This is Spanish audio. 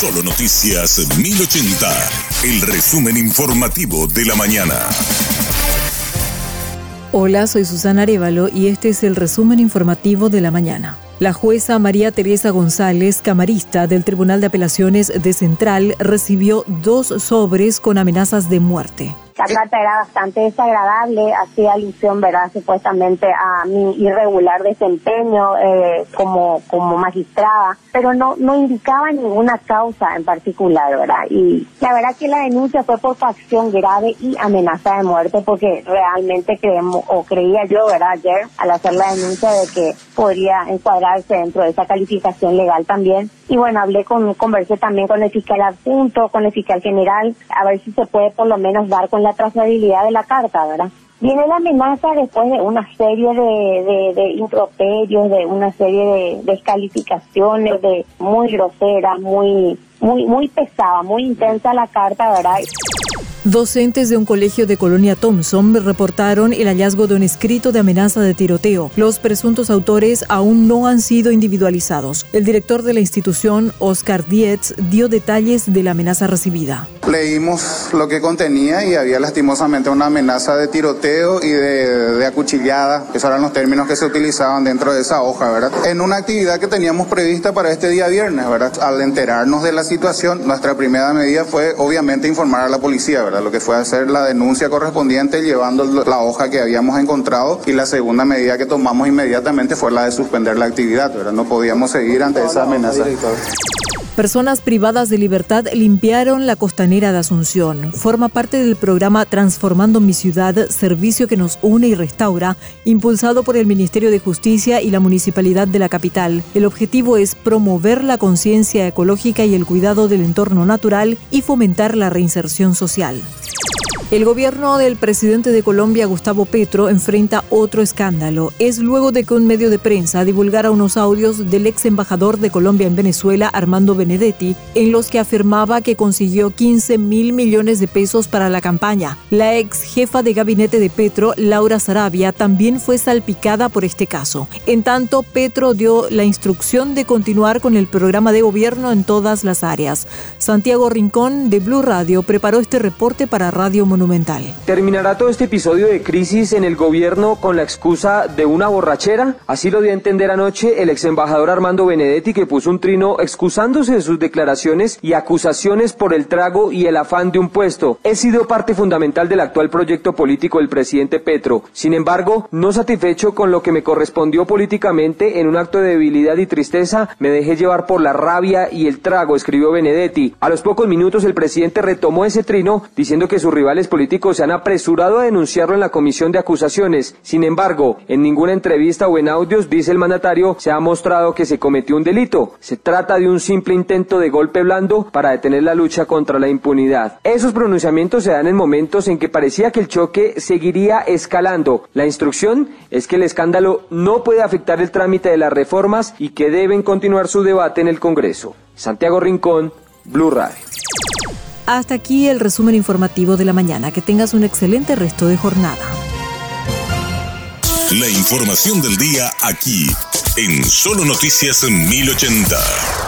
Solo Noticias 1080, el resumen informativo de la mañana. Hola, soy Susana Arevalo y este es el resumen informativo de la mañana. La jueza María Teresa González, camarista del Tribunal de Apelaciones de Central, recibió dos sobres con amenazas de muerte. La carta era bastante desagradable, hacía alusión, ¿verdad?, supuestamente a mi irregular desempeño eh, como, como magistrada, pero no, no indicaba ninguna causa en particular, ¿verdad? Y la verdad que la denuncia fue por facción grave y amenaza de muerte, porque realmente creemos, o creía yo, ¿verdad?, ayer, al hacer la denuncia de que podría encuadrarse dentro de esa calificación legal también. Y bueno, hablé con, conversé también con el fiscal adjunto, con el fiscal general, a ver si se puede por lo menos dar con la trazabilidad de la carta, ¿verdad? Viene la amenaza después de una serie de, de, improperios, de una serie de descalificaciones, de muy groseras, muy, muy, muy pesada, muy intensa la carta, ¿verdad? Docentes de un colegio de Colonia Thompson reportaron el hallazgo de un escrito de amenaza de tiroteo. Los presuntos autores aún no han sido individualizados. El director de la institución, Oscar Dietz, dio detalles de la amenaza recibida. Leímos lo que contenía y había lastimosamente una amenaza de tiroteo y de, acuchillada. Esos eran los términos que se utilizaban dentro de esa hoja, ¿verdad? En una actividad que teníamos prevista para este día viernes, ¿verdad? Al enterarnos de la situación, nuestra primera medida fue obviamente informar a la policía, ¿verdad? Lo que fue hacer la denuncia correspondiente llevando la hoja que habíamos encontrado y la segunda medida que tomamos inmediatamente fue la de suspender la actividad, ¿verdad? No podíamos seguir ante esa amenaza. Personas privadas de libertad limpiaron la costanera de Asunción. Forma parte del programa Transformando mi ciudad, servicio que nos une y restaura, impulsado por el Ministerio de Justicia y la Municipalidad de la capital. El objetivo es promover la conciencia ecológica y el cuidado del entorno natural y fomentar la reinserción social. El gobierno del presidente de Colombia, Gustavo Petro, enfrenta otro escándalo. Es luego de que un medio de prensa divulgara unos audios del ex embajador de Colombia en Venezuela, Armando Benedetti, en los que afirmaba que consiguió 15 mil millones de pesos para la campaña. La ex jefa de gabinete de Petro, Laura Sarabia, también fue salpicada por este caso. En tanto, Petro dio la instrucción de continuar con el programa de gobierno en todas las áreas. Santiago Rincón, de Blue Radio, preparó este reporte para Radio Monumental. ¿Terminará todo este episodio de crisis en el gobierno con la excusa de una borrachera? Así lo dio a entender anoche el ex embajador Armando Benedetti que puso un trino excusándose de sus declaraciones y acusaciones por el trago y el afán de un puesto. He sido parte fundamental del actual proyecto político del presidente Petro. Sin embargo, no satisfecho con lo que me correspondió políticamente en un acto de debilidad y tristeza, me dejé llevar por la rabia y el trago, escribió Benedetti. A los pocos minutos el presidente retomó ese trino diciendo que sus rivales políticos se han apresurado a denunciarlo en la comisión de acusaciones. Sin embargo, en ninguna entrevista o en audios, dice el mandatario, se ha mostrado que se cometió un delito. Se trata de un simple intento de golpe blando para detener la lucha contra la impunidad. Esos pronunciamientos se dan en momentos en que parecía que el choque seguiría escalando. La instrucción es que el escándalo no puede afectar el trámite de las reformas y que deben continuar su debate en el Congreso. Santiago Rincón, Blue Radio. Hasta aquí el resumen informativo de la mañana. Que tengas un excelente resto de jornada. La información del día aquí, en Solo Noticias 1080.